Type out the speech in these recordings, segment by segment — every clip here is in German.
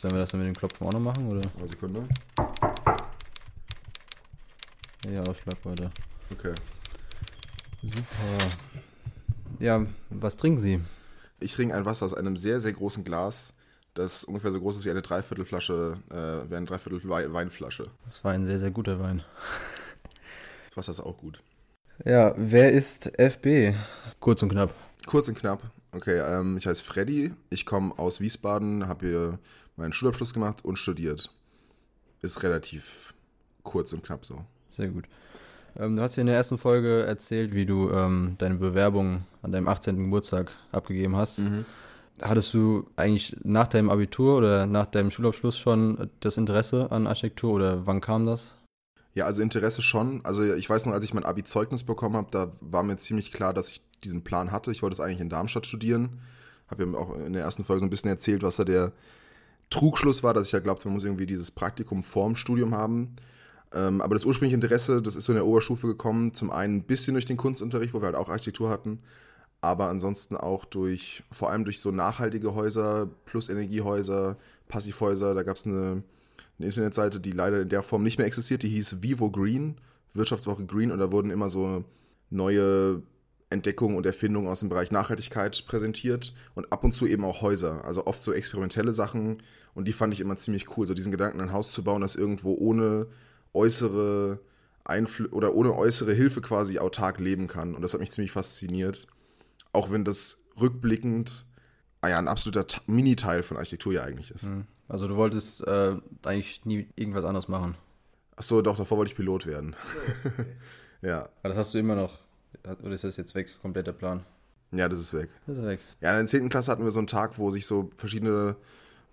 Sollen wir das dann mit dem Klopfen auch noch machen, oder? Eine Sekunde. Ja, Ausschlag weiter. Okay. Super. Ja, was trinken Sie? Ich trinke ein Wasser aus einem sehr, sehr großen Glas, das ungefähr so groß ist wie eine Dreiviertelflasche, äh, wie eine Dreiviertel Wei- Weinflasche. Das war ein sehr, sehr guter Wein. Das Wasser ist auch gut. Ja, wer ist FB? Kurz und knapp. Kurz und knapp. Okay, ähm, ich heiße Freddy. Ich komme aus Wiesbaden, habe hier meinen Schulabschluss gemacht und studiert. Ist relativ kurz und knapp so. Sehr gut. Ähm, du hast hier in der ersten Folge erzählt, wie du ähm, deine Bewerbung an deinem 18. Geburtstag abgegeben hast. Hattest du eigentlich nach deinem Abitur oder nach deinem Schulabschluss schon das Interesse an Architektur oder wann kam das? Ja, also Interesse schon. Also ich weiß noch, als ich mein Abi-Zeugnis bekommen habe, da war mir ziemlich klar, dass ich diesen Plan hatte. Ich wollte es eigentlich in Darmstadt studieren. Habe ja auch in der ersten Folge so ein bisschen erzählt, was da der Trugschluss war, dass ich ja glaubte, man muss irgendwie dieses Praktikum vorm Studium haben. Ähm, aber das ursprüngliche Interesse, das ist so in der Oberstufe gekommen. Zum einen ein bisschen durch den Kunstunterricht, wo wir halt auch Architektur hatten. Aber ansonsten auch durch, vor allem durch so nachhaltige Häuser, plus Energiehäuser, Passivhäuser. Da gab es eine, eine Internetseite, die leider in der Form nicht mehr existiert, die hieß Vivo Green, Wirtschaftswoche Green, und da wurden immer so neue Entdeckungen und Erfindungen aus dem Bereich Nachhaltigkeit präsentiert und ab und zu eben auch Häuser, also oft so experimentelle Sachen und die fand ich immer ziemlich cool, so diesen Gedanken, ein Haus zu bauen, das irgendwo ohne äußere Einflü oder ohne äußere Hilfe quasi autark leben kann und das hat mich ziemlich fasziniert, auch wenn das rückblickend ah ja, ein absoluter Mini-Teil von Architektur ja eigentlich ist. Also du wolltest äh, eigentlich nie irgendwas anderes machen. Achso, doch, davor wollte ich Pilot werden. ja, Aber das hast du immer noch. Oder ist das jetzt weg, komplett der Plan? ja, das ist weg. Das ist weg. Ja, in der 10. Klasse hatten wir so einen Tag, wo sich so verschiedene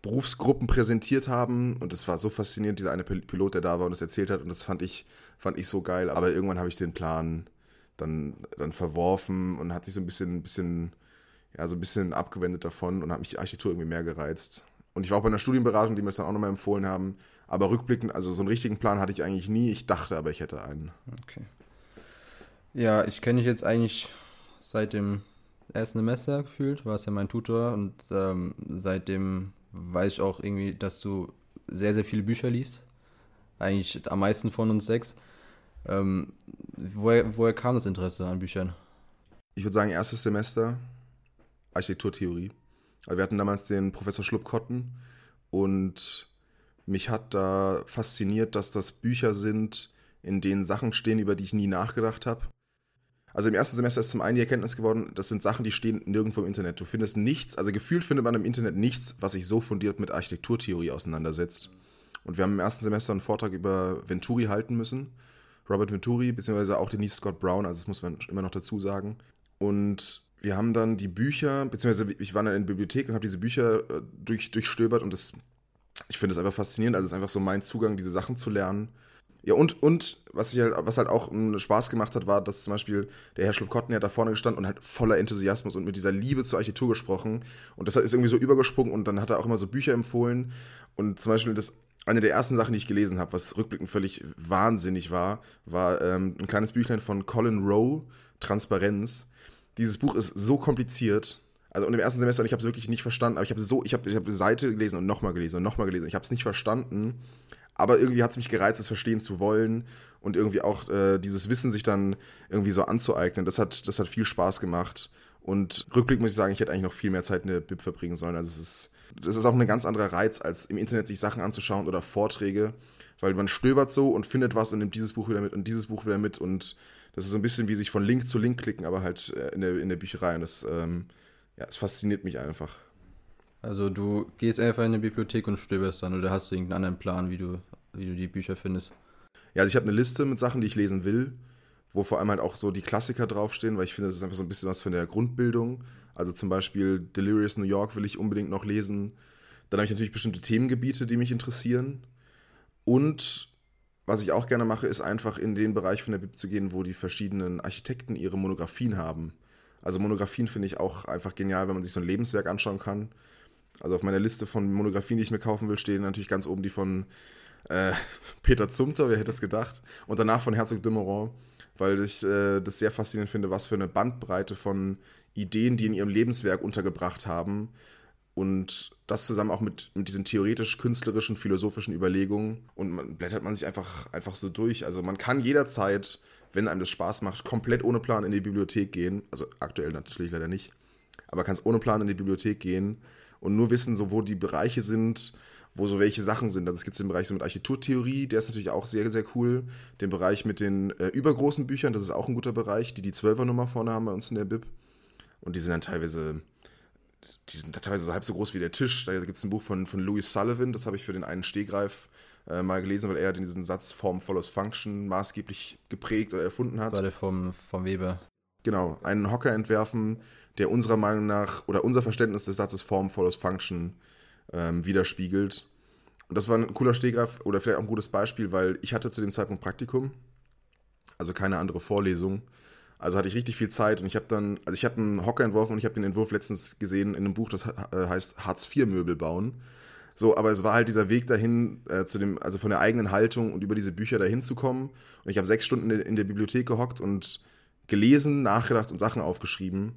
Berufsgruppen präsentiert haben und es war so faszinierend, dieser eine Pil- Pilot, der da war und das erzählt hat und das fand ich, fand ich so geil. Aber irgendwann habe ich den Plan dann, dann verworfen und hat sich so ein bisschen, bisschen, ja, so ein bisschen abgewendet davon und hat mich die Architektur irgendwie mehr gereizt. Und ich war auch bei einer Studienberatung, die mir das dann auch nochmal empfohlen haben. Aber rückblickend, also so einen richtigen Plan hatte ich eigentlich nie. Ich dachte aber, ich hätte einen. Okay. Ja, ich kenne dich jetzt eigentlich seit dem ersten Semester gefühlt, warst ja mein Tutor und ähm, seitdem weiß ich auch irgendwie, dass du sehr, sehr viele Bücher liest. Eigentlich am meisten von uns sechs. Ähm, woher, woher kam das Interesse an Büchern? ich würde sagen, erstes Semester Architekturtheorie. Wir hatten damals den Professor Schluppkotten und mich hat da fasziniert, dass das Bücher sind, in denen Sachen stehen, über die ich nie nachgedacht habe. Also im ersten Semester ist zum einen die Erkenntnis geworden, das sind Sachen, die stehen nirgendwo im Internet. Du findest nichts, also gefühlt findet man im Internet nichts, was sich so fundiert mit Architekturtheorie auseinandersetzt. Und wir haben im ersten Semester einen Vortrag über Venturi halten müssen. Robert Venturi, beziehungsweise auch Denise Scott Brown, also das muss man immer noch dazu sagen. Und wir haben dann die Bücher, beziehungsweise ich war dann in der Bibliothek und habe diese Bücher äh, durch, durchstöbert und das, ich finde es einfach faszinierend. Also es ist einfach so mein Zugang, diese Sachen zu lernen. Ja, und, und was, ich halt, was halt auch einen Spaß gemacht hat, war, dass zum Beispiel der Herr Schluppkotten ja da vorne gestanden und halt voller Enthusiasmus und mit dieser Liebe zur Architektur gesprochen. Und das ist irgendwie so übergesprungen und dann hat er auch immer so Bücher empfohlen. Und zum Beispiel das, eine der ersten Sachen, die ich gelesen habe, was rückblickend völlig wahnsinnig war, war ähm, ein kleines Büchlein von Colin Rowe, Transparenz. Dieses Buch ist so kompliziert. Also und im ersten Semester, und ich habe es wirklich nicht verstanden, aber ich habe so, ich habe ich hab eine Seite gelesen und nochmal gelesen und nochmal gelesen. Ich habe es nicht verstanden, aber irgendwie hat es mich gereizt, es verstehen zu wollen und irgendwie auch äh, dieses Wissen sich dann irgendwie so anzueignen. Das hat, das hat viel Spaß gemacht. Und rückblickend muss ich sagen, ich hätte eigentlich noch viel mehr Zeit in der Bib verbringen sollen. Also es ist, das ist auch ein ganz anderer Reiz, als im Internet sich Sachen anzuschauen oder Vorträge, weil man stöbert so und findet was und nimmt dieses Buch wieder mit und dieses Buch wieder mit und das ist so ein bisschen wie sich von Link zu Link klicken, aber halt äh, in der, in der Bücherei und das, ähm, ja, es fasziniert mich einfach. Also du gehst einfach in die Bibliothek und stöberst dann oder hast du irgendeinen anderen Plan, wie du, wie du die Bücher findest? Ja, also ich habe eine Liste mit Sachen, die ich lesen will, wo vor allem halt auch so die Klassiker draufstehen, weil ich finde, das ist einfach so ein bisschen was von der Grundbildung. Also zum Beispiel Delirious New York will ich unbedingt noch lesen. Dann habe ich natürlich bestimmte Themengebiete, die mich interessieren. Und was ich auch gerne mache, ist einfach in den Bereich von der Bib zu gehen, wo die verschiedenen Architekten ihre Monografien haben. Also Monografien finde ich auch einfach genial, wenn man sich so ein Lebenswerk anschauen kann. Also auf meiner Liste von Monografien, die ich mir kaufen will, stehen natürlich ganz oben die von äh, Peter Zumter, wer hätte es gedacht. Und danach von Herzog de Meuron, weil ich äh, das sehr faszinierend finde, was für eine Bandbreite von Ideen, die in ihrem Lebenswerk untergebracht haben, Und das zusammen auch mit, mit diesen theoretisch-künstlerischen, philosophischen Überlegungen. Und man blättert man sich einfach, einfach so durch. Also man kann jederzeit, wenn einem das Spaß macht, komplett ohne Plan in die Bibliothek gehen. Also aktuell natürlich leider nicht. Aber kann es ohne Plan in die Bibliothek gehen und nur wissen, so wo die Bereiche sind, wo so welche Sachen sind. Also es gibt den Bereich so mit Architekturtheorie, der ist natürlich auch sehr, sehr cool. Den Bereich mit den äh, übergroßen Büchern, das ist auch ein guter Bereich, die die 12er Nummer vorne haben bei uns in der Bib. Und die sind dann teilweise die sind teilweise halb so groß wie der Tisch. Da gibt es ein Buch von, von Louis Sullivan, das habe ich für den einen Stehgreif äh, mal gelesen, weil er diesen Satz Form follows Function maßgeblich geprägt oder erfunden hat. Der vom, vom Weber. Genau, einen Hocker entwerfen, der unserer Meinung nach oder unser Verständnis des Satzes Form follows Function ähm, widerspiegelt. Und das war ein cooler Stehgreif oder vielleicht auch ein gutes Beispiel, weil ich hatte zu dem Zeitpunkt Praktikum, also keine andere Vorlesung. Also hatte ich richtig viel Zeit und ich habe dann, also ich habe einen Hocker entworfen und ich habe den Entwurf letztens gesehen in einem Buch, das äh, heißt Hartz-IV-Möbel bauen. So, aber es war halt dieser Weg dahin, äh, zu dem, also von der eigenen Haltung und über diese Bücher dahin zu kommen. Und ich habe sechs Stunden in der Bibliothek gehockt und gelesen, nachgedacht und Sachen aufgeschrieben.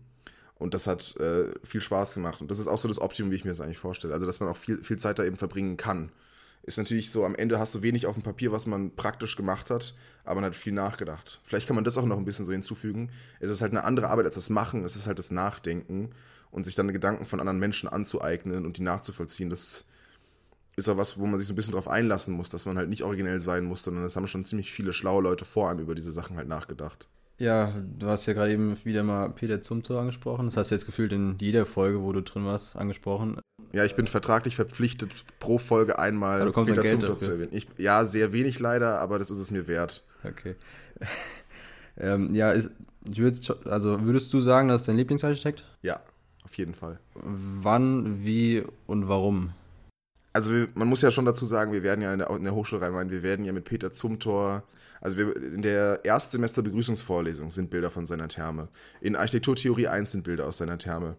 Und das hat äh, viel Spaß gemacht. Und das ist auch so das Optimum, wie ich mir das eigentlich vorstelle. Also, dass man auch viel, viel Zeit da eben verbringen kann ist natürlich so, am Ende hast du wenig auf dem Papier, was man praktisch gemacht hat, aber man hat viel nachgedacht. Vielleicht kann man das auch noch ein bisschen so hinzufügen. Es ist halt eine andere Arbeit als das Machen, es ist halt das Nachdenken und sich dann Gedanken von anderen Menschen anzueignen und die nachzuvollziehen. Das ist auch was, wo man sich so ein bisschen drauf einlassen muss, dass man halt nicht originell sein muss, sondern es haben schon ziemlich viele schlaue Leute vor einem über diese Sachen halt nachgedacht. Ja, du hast ja gerade eben wieder mal Peter Zumthor angesprochen. Das hast du jetzt gefühlt in jeder Folge, wo du drin warst, angesprochen. Ja, ich bin vertraglich verpflichtet, pro Folge einmal Peter Zumthor zu erwähnen. Ich, ja, sehr wenig leider, aber das ist es mir wert. Okay. ähm, ja, ist, würdest, also würdest du sagen, das ist dein Lieblingsarchitekt? Ja, auf jeden Fall. Wann, wie und warum? Also man muss ja schon dazu sagen, wir werden ja in der, in der Hochschule rhein wir werden ja mit Peter Zumthor, also wir, in der Erstsemester Begrüßungsvorlesung sind Bilder von seiner Therme. In Architekturtheorie 1 sind Bilder aus seiner Therme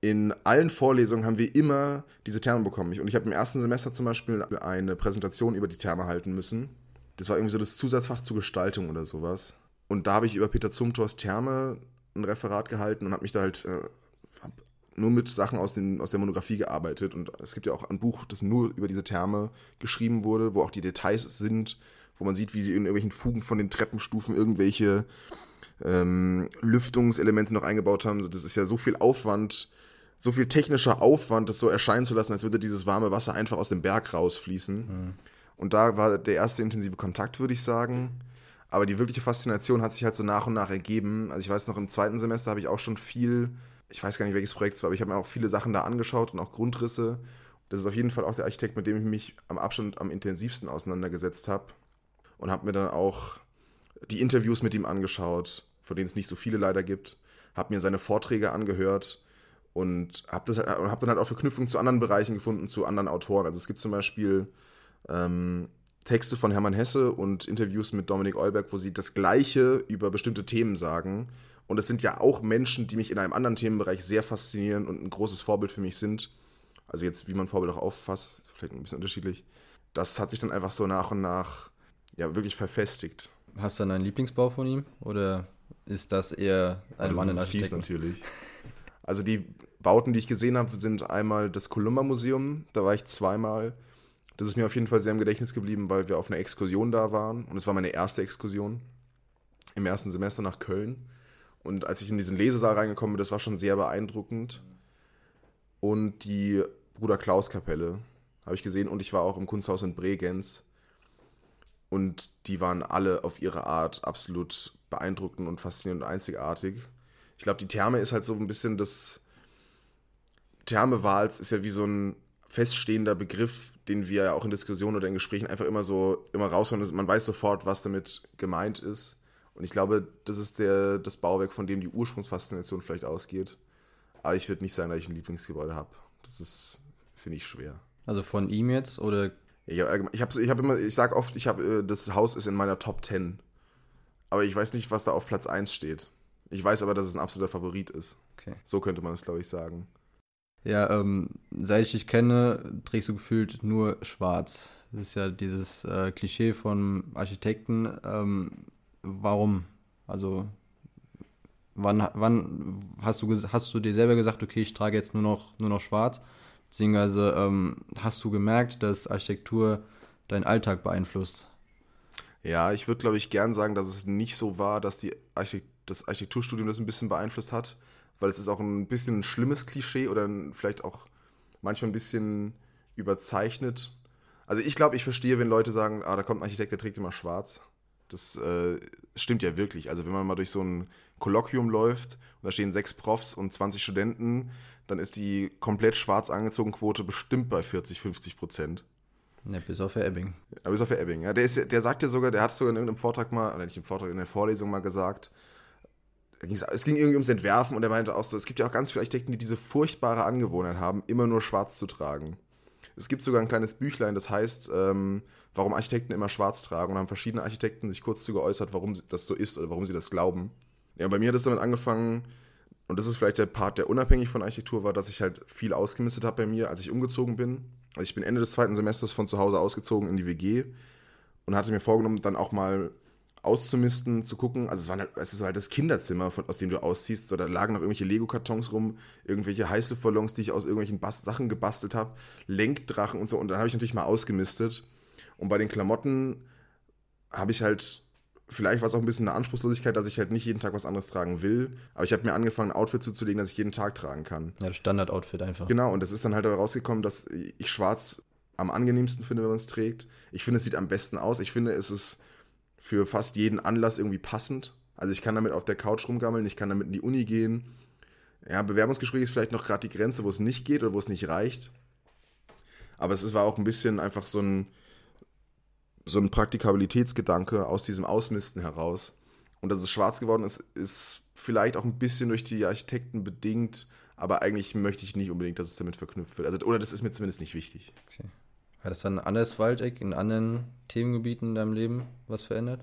in allen Vorlesungen haben wir immer diese Therme bekommen. Und ich habe im ersten Semester zum Beispiel eine Präsentation über die Therme halten müssen. Das war irgendwie so das Zusatzfach zur Gestaltung oder sowas. Und da habe ich über Peter Zumthors Therme ein Referat gehalten und habe mich da halt äh, nur mit Sachen aus, den, aus der Monographie gearbeitet. Und es gibt ja auch ein Buch, das nur über diese Therme geschrieben wurde, wo auch die Details sind, wo man sieht, wie sie in irgendwelchen Fugen von den Treppenstufen irgendwelche ähm, Lüftungselemente noch eingebaut haben. Das ist ja so viel Aufwand so viel technischer Aufwand, das so erscheinen zu lassen, als würde dieses warme Wasser einfach aus dem Berg rausfließen. Mhm. Und da war der erste intensive Kontakt, würde ich sagen. Aber die wirkliche Faszination hat sich halt so nach und nach ergeben. Also ich weiß noch, im zweiten Semester habe ich auch schon viel, ich weiß gar nicht, welches Projekt es war, aber ich habe mir auch viele Sachen da angeschaut und auch Grundrisse. Das ist auf jeden Fall auch der Architekt, mit dem ich mich am Abstand am intensivsten auseinandergesetzt habe. Und habe mir dann auch die Interviews mit ihm angeschaut, von denen es nicht so viele leider gibt. Habe mir seine Vorträge angehört und habe hab dann halt auch Verknüpfungen zu anderen Bereichen gefunden, zu anderen Autoren. Also es gibt zum Beispiel ähm, Texte von Hermann Hesse und Interviews mit Dominik Eulberg, wo sie das Gleiche über bestimmte Themen sagen. Und es sind ja auch Menschen, die mich in einem anderen Themenbereich sehr faszinieren und ein großes Vorbild für mich sind. Also jetzt, wie man Vorbild auch auffasst, vielleicht ein bisschen unterschiedlich. Das hat sich dann einfach so nach und nach ja wirklich verfestigt. Hast du dann einen Lieblingsbau von ihm? Oder ist das eher ein also Mann in Architekten? natürlich. Also die Bauten, die ich gesehen habe, sind einmal das Columba Museum, da war ich zweimal. Das ist mir auf jeden Fall sehr im Gedächtnis geblieben, weil wir auf einer Exkursion da waren und es war meine erste Exkursion im ersten Semester nach Köln. Und als ich in diesen Lesesaal reingekommen bin, das war schon sehr beeindruckend. Und die Bruder Klaus Kapelle habe ich gesehen und ich war auch im Kunsthaus in Bregenz. Und die waren alle auf ihre Art absolut beeindruckend und faszinierend und einzigartig ich glaube, die Therme ist halt so ein bisschen das. Thermewals ist ja wie so ein feststehender Begriff, den wir ja auch in Diskussionen oder in Gesprächen einfach immer so immer rausholen. Man weiß sofort, was damit gemeint ist. Und ich glaube, das ist der, das Bauwerk, von dem die Ursprungsfaszination vielleicht ausgeht. Aber ich würde nicht sagen, dass ich ein Lieblingsgebäude habe. Das ist, finde ich, schwer. Also von ihm jetzt oder? Ich habe ich hab immer, ich sage oft, ich habe, äh, das Haus ist in meiner Top 10. Aber ich weiß nicht, was da auf Platz 1 steht. Ich weiß aber, dass es ein absoluter Favorit ist. Okay. So könnte man es, glaube ich, sagen. Ja, ähm, seit ich dich kenne, trägst du gefühlt nur schwarz. Das ist ja dieses äh, Klischee von Architekten. Ähm, warum? Also, wann, wann hast, du, hast du dir selber gesagt, okay, ich trage jetzt nur noch, nur noch schwarz? Beziehungsweise ähm, hast du gemerkt, dass Architektur deinen Alltag beeinflusst? Ja, ich würde, glaube ich, gern sagen, dass es nicht so war, dass die Architekt das Architekturstudium das ein bisschen beeinflusst hat, weil es ist auch ein bisschen ein schlimmes Klischee oder vielleicht auch manchmal ein bisschen überzeichnet. Also ich glaube, ich verstehe, wenn Leute sagen, ah, da kommt ein Architekt, der trägt immer schwarz. Das äh, stimmt ja wirklich. Also wenn man mal durch so ein Kolloquium läuft und da stehen sechs Profs und 20 Studenten, dann ist die komplett schwarz angezogen Quote bestimmt bei 40, 50 Prozent. Ja, bis auf Herr Ebbing. Ja, bis auf Herr Ebbing. Ja, der, ist, der sagt ja sogar, der hat sogar in irgendeinem Vortrag mal, oder nicht im Vortrag, in der Vorlesung mal gesagt, es ging irgendwie ums Entwerfen und er meinte auch so, es gibt ja auch ganz viele Architekten, die diese furchtbare Angewohnheit haben, immer nur schwarz zu tragen. Es gibt sogar ein kleines Büchlein, das heißt, ähm, warum Architekten immer schwarz tragen und haben verschiedene Architekten sich kurz zu geäußert, warum das so ist oder warum sie das glauben. Ja, bei mir hat es damit angefangen, und das ist vielleicht der Part, der unabhängig von Architektur war, dass ich halt viel ausgemistet habe bei mir, als ich umgezogen bin. Also ich bin Ende des zweiten Semesters von zu Hause ausgezogen in die WG und hatte mir vorgenommen, dann auch mal auszumisten, zu gucken. Also es war halt, es ist halt das Kinderzimmer, von, aus dem du ausziehst. So, da lagen noch irgendwelche Lego-Kartons rum, irgendwelche Heißluftballons, die ich aus irgendwelchen Bast Sachen gebastelt habe, Lenkdrachen und so. Und dann habe ich natürlich mal ausgemistet. Und bei den Klamotten habe ich halt vielleicht war es auch ein bisschen eine Anspruchslosigkeit, dass ich halt nicht jeden Tag was anderes tragen will. Aber ich habe mir angefangen, ein Outfit zuzulegen, das ich jeden Tag tragen kann. Ja, Standard-Outfit einfach. Genau, und das ist dann halt rausgekommen, dass ich schwarz am angenehmsten finde, wenn man es trägt. Ich finde, es sieht am besten aus. Ich finde, es ist für fast jeden Anlass irgendwie passend. Also ich kann damit auf der Couch rumgammeln, ich kann damit in die Uni gehen. Ja, Bewerbungsgespräch ist vielleicht noch gerade die Grenze, wo es nicht geht oder wo es nicht reicht. Aber es war auch ein bisschen einfach so ein, so ein Praktikabilitätsgedanke aus diesem Ausmisten heraus. Und dass es schwarz geworden ist, ist vielleicht auch ein bisschen durch die Architekten bedingt, aber eigentlich möchte ich nicht unbedingt, dass es damit verknüpft wird. Also, oder das ist mir zumindest nicht wichtig. Okay. Hat das dann ein anderes Waldeck in anderen Themengebieten in deinem Leben was verändert?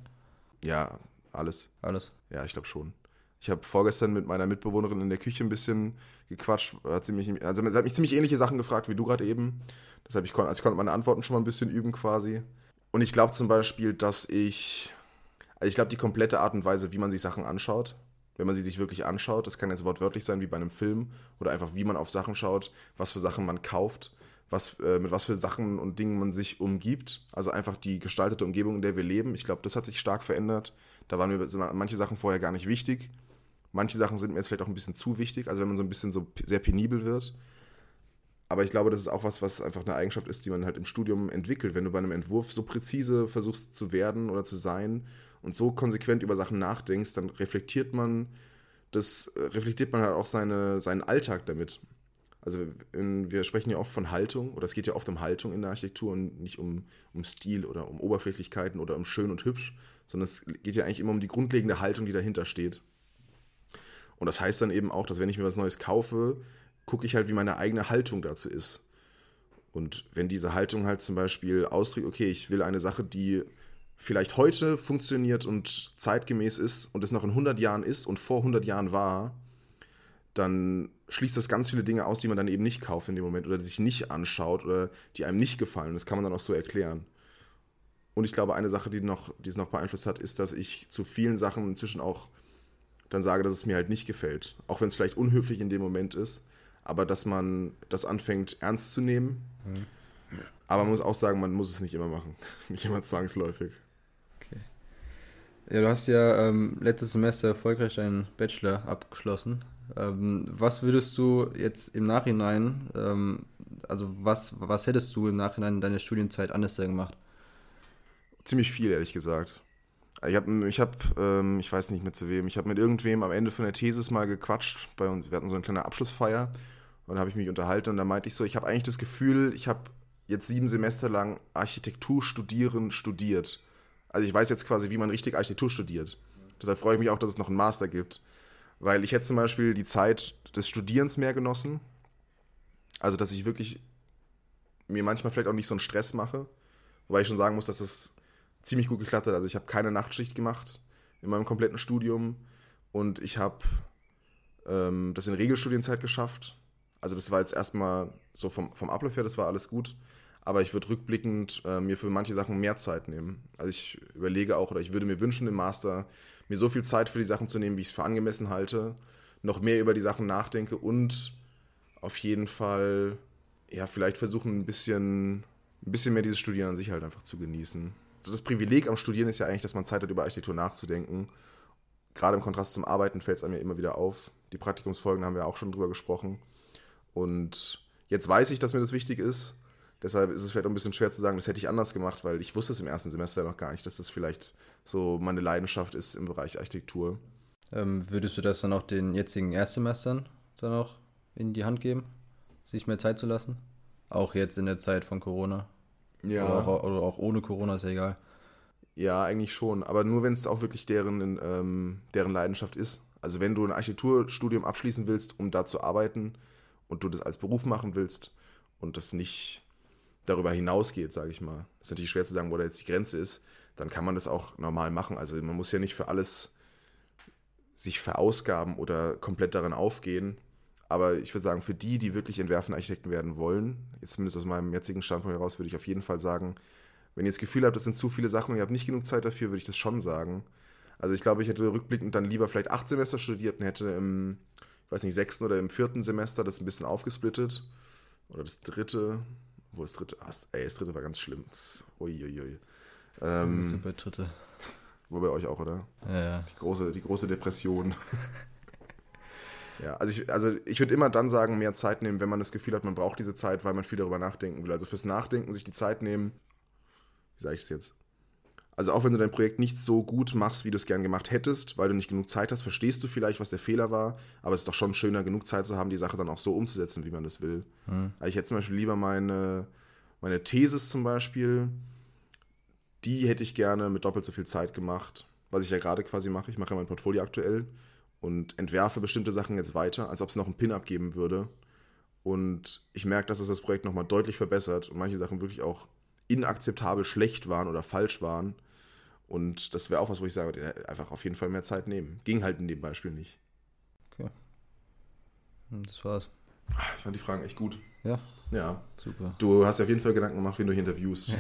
Ja, alles. Alles? Ja, ich glaube schon. Ich habe vorgestern mit meiner Mitbewohnerin in der Küche ein bisschen gequatscht. Hat sie, mich, also sie hat mich ziemlich ähnliche Sachen gefragt wie du gerade eben. Deshalb ich konnte, also ich konnte meine Antworten schon mal ein bisschen üben quasi. Und ich glaube zum Beispiel, dass ich, also ich glaube, die komplette Art und Weise, wie man sich Sachen anschaut, wenn man sie sich wirklich anschaut, das kann jetzt wortwörtlich sein wie bei einem Film oder einfach wie man auf Sachen schaut, was für Sachen man kauft, was, äh, mit was für Sachen und Dingen man sich umgibt. Also einfach die gestaltete Umgebung, in der wir leben. Ich glaube, das hat sich stark verändert. Da waren mir manche Sachen vorher gar nicht wichtig. Manche Sachen sind mir jetzt vielleicht auch ein bisschen zu wichtig, also wenn man so ein bisschen so sehr penibel wird. Aber ich glaube, das ist auch was, was einfach eine Eigenschaft ist, die man halt im Studium entwickelt. Wenn du bei einem Entwurf so präzise versuchst zu werden oder zu sein und so konsequent über Sachen nachdenkst, dann reflektiert man das, äh, reflektiert man halt auch seine, seinen Alltag damit. Also in, wir sprechen ja oft von Haltung, oder es geht ja oft um Haltung in der Architektur und nicht um, um Stil oder um Oberflächlichkeiten oder um schön und hübsch, sondern es geht ja eigentlich immer um die grundlegende Haltung, die dahinter steht. Und das heißt dann eben auch, dass wenn ich mir was Neues kaufe, gucke ich halt, wie meine eigene Haltung dazu ist. Und wenn diese Haltung halt zum Beispiel ausdrückt, okay, ich will eine Sache, die vielleicht heute funktioniert und zeitgemäß ist und es noch in 100 Jahren ist und vor 100 Jahren war, dann schließt das ganz viele Dinge aus, die man dann eben nicht kauft in dem Moment oder die sich nicht anschaut oder die einem nicht gefallen. Das kann man dann auch so erklären. Und ich glaube, eine Sache, die, noch, die es noch beeinflusst hat, ist, dass ich zu vielen Sachen inzwischen auch dann sage, dass es mir halt nicht gefällt. Auch wenn es vielleicht unhöflich in dem Moment ist aber dass man das anfängt ernst zu nehmen. Mhm. Aber man muss auch sagen, man muss es nicht immer machen. nicht immer zwangsläufig. Okay. Ja, du hast ja ähm, letztes Semester erfolgreich deinen Bachelor abgeschlossen. Ähm, was würdest du jetzt im Nachhinein, ähm, also was, was hättest du im Nachhinein in deiner Studienzeit anders gemacht? Ziemlich viel, ehrlich gesagt. Ich habe, ich, hab, ähm, ich weiß nicht mehr zu wem, ich habe mit irgendwem am Ende von der Thesis mal gequatscht. Bei uns, wir hatten so eine kleine Abschlussfeier und dann habe ich mich unterhalten und da meinte ich so, ich habe eigentlich das Gefühl, ich habe jetzt sieben Semester lang Architektur studieren studiert. Also ich weiß jetzt quasi, wie man richtig Architektur studiert. Deshalb freue ich mich auch, dass es noch einen Master gibt. Weil ich hätte zum Beispiel die Zeit des Studierens mehr genossen. Also, dass ich wirklich mir manchmal vielleicht auch nicht so einen Stress mache. Wobei ich schon sagen muss, dass es ziemlich gut geklappt hat. Also ich habe keine Nachtschicht gemacht in meinem kompletten Studium. Und ich habe ähm, das in Regelstudienzeit geschafft. Also das war jetzt erstmal so vom, vom Ablauf her, das war alles gut. Aber ich würde rückblickend äh, mir für manche Sachen mehr Zeit nehmen. Also ich überlege auch, oder ich würde mir wünschen, im Master mir so viel Zeit für die Sachen zu nehmen, wie ich es für angemessen halte, noch mehr über die Sachen nachdenke und auf jeden Fall, ja, vielleicht versuchen, ein bisschen, ein bisschen mehr dieses Studieren an sich halt einfach zu genießen. Das Privileg am Studieren ist ja eigentlich, dass man Zeit hat, über Architektur nachzudenken. Gerade im Kontrast zum Arbeiten fällt es einem ja immer wieder auf. Die Praktikumsfolgen haben wir auch schon drüber gesprochen. Und jetzt weiß ich, dass mir das wichtig ist. Deshalb ist es vielleicht auch ein bisschen schwer zu sagen, das hätte ich anders gemacht, weil ich wusste es im ersten Semester noch gar nicht, dass das vielleicht so meine Leidenschaft ist im Bereich Architektur. Ähm, würdest du das dann auch den jetzigen Erstsemestern dann auch in die Hand geben, sich mehr Zeit zu lassen? Auch jetzt in der Zeit von Corona? Ja. Oder auch, oder auch ohne Corona, ist ja egal. Ja, eigentlich schon. Aber nur, wenn es auch wirklich deren, ähm, deren Leidenschaft ist. Also wenn du ein Architekturstudium abschließen willst, um da zu arbeiten und du das als Beruf machen willst und das nicht darüber hinausgeht, sage ich mal. Das ist natürlich schwer zu sagen, wo da jetzt die Grenze ist. Dann kann man das auch normal machen. Also man muss ja nicht für alles sich verausgaben oder komplett darin aufgehen. Aber ich würde sagen, für die, die wirklich entwerfen Architekten werden wollen, jetzt zumindest aus meinem jetzigen Standpunkt heraus, würde ich auf jeden Fall sagen, wenn ihr das Gefühl habt, das sind zu viele Sachen und ihr habt nicht genug Zeit dafür, würde ich das schon sagen. Also ich glaube, ich hätte rückblickend dann lieber vielleicht acht Semester studiert und hätte im, weiß nicht, sechsten oder im vierten Semester das ein bisschen aufgesplittet. Oder das dritte. Wo das dritte? Ah, ey, das dritte war ganz schlimm. Uiuiui. Ähm, Super dritte. Wo bei euch auch, oder? Ja, ja. Die große, die große Depression. ja, also ich, also ich würde immer dann sagen, mehr Zeit nehmen, wenn man das Gefühl hat, man braucht diese Zeit, weil man viel darüber nachdenken will. Also fürs Nachdenken sich die Zeit nehmen. Wie sage ich es jetzt? Also auch wenn du dein Projekt nicht so gut machst, wie du es gern gemacht hättest, weil du nicht genug Zeit hast, verstehst du vielleicht, was der Fehler war, aber es ist doch schon schöner, genug Zeit zu haben, die Sache dann auch so umzusetzen, wie man das will. Hm. Also ich hätte zum Beispiel lieber meine, meine Thesis zum Beispiel, die hätte ich gerne mit doppelt so viel Zeit gemacht, was ich ja gerade quasi mache. Ich mache ja mein Portfolio aktuell und entwerfe bestimmte Sachen jetzt weiter, als ob es noch einen Pin abgeben würde. Und ich merke, dass es das Projekt nochmal deutlich verbessert und manche Sachen wirklich auch inakzeptabel schlecht waren oder falsch waren. Und das wäre auch was, wo ich sage, ja, einfach auf jeden Fall mehr Zeit nehmen. Ging halt in dem Beispiel nicht. Okay. Und das war's. Ich fand die Fragen echt gut. Ja, Ja. super. Du hast dir auf jeden Fall Gedanken gemacht, wen du hier interviewst.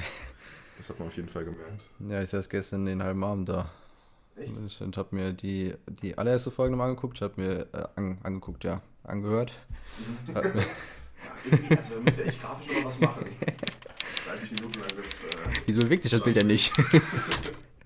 Das hat man auf jeden Fall gemerkt. Ja, ich saß gestern den halben Abend da. Echt? Und, habe mir die, die allererste Folge nochmal angeguckt. Ich habe mir äh, an, angeguckt, ja, angehört. Hab mir- Also da müssen wir echt grafisch noch was machen. 30 Minuten lang das. äh, Wieso bewegt sich das Bild ja nicht?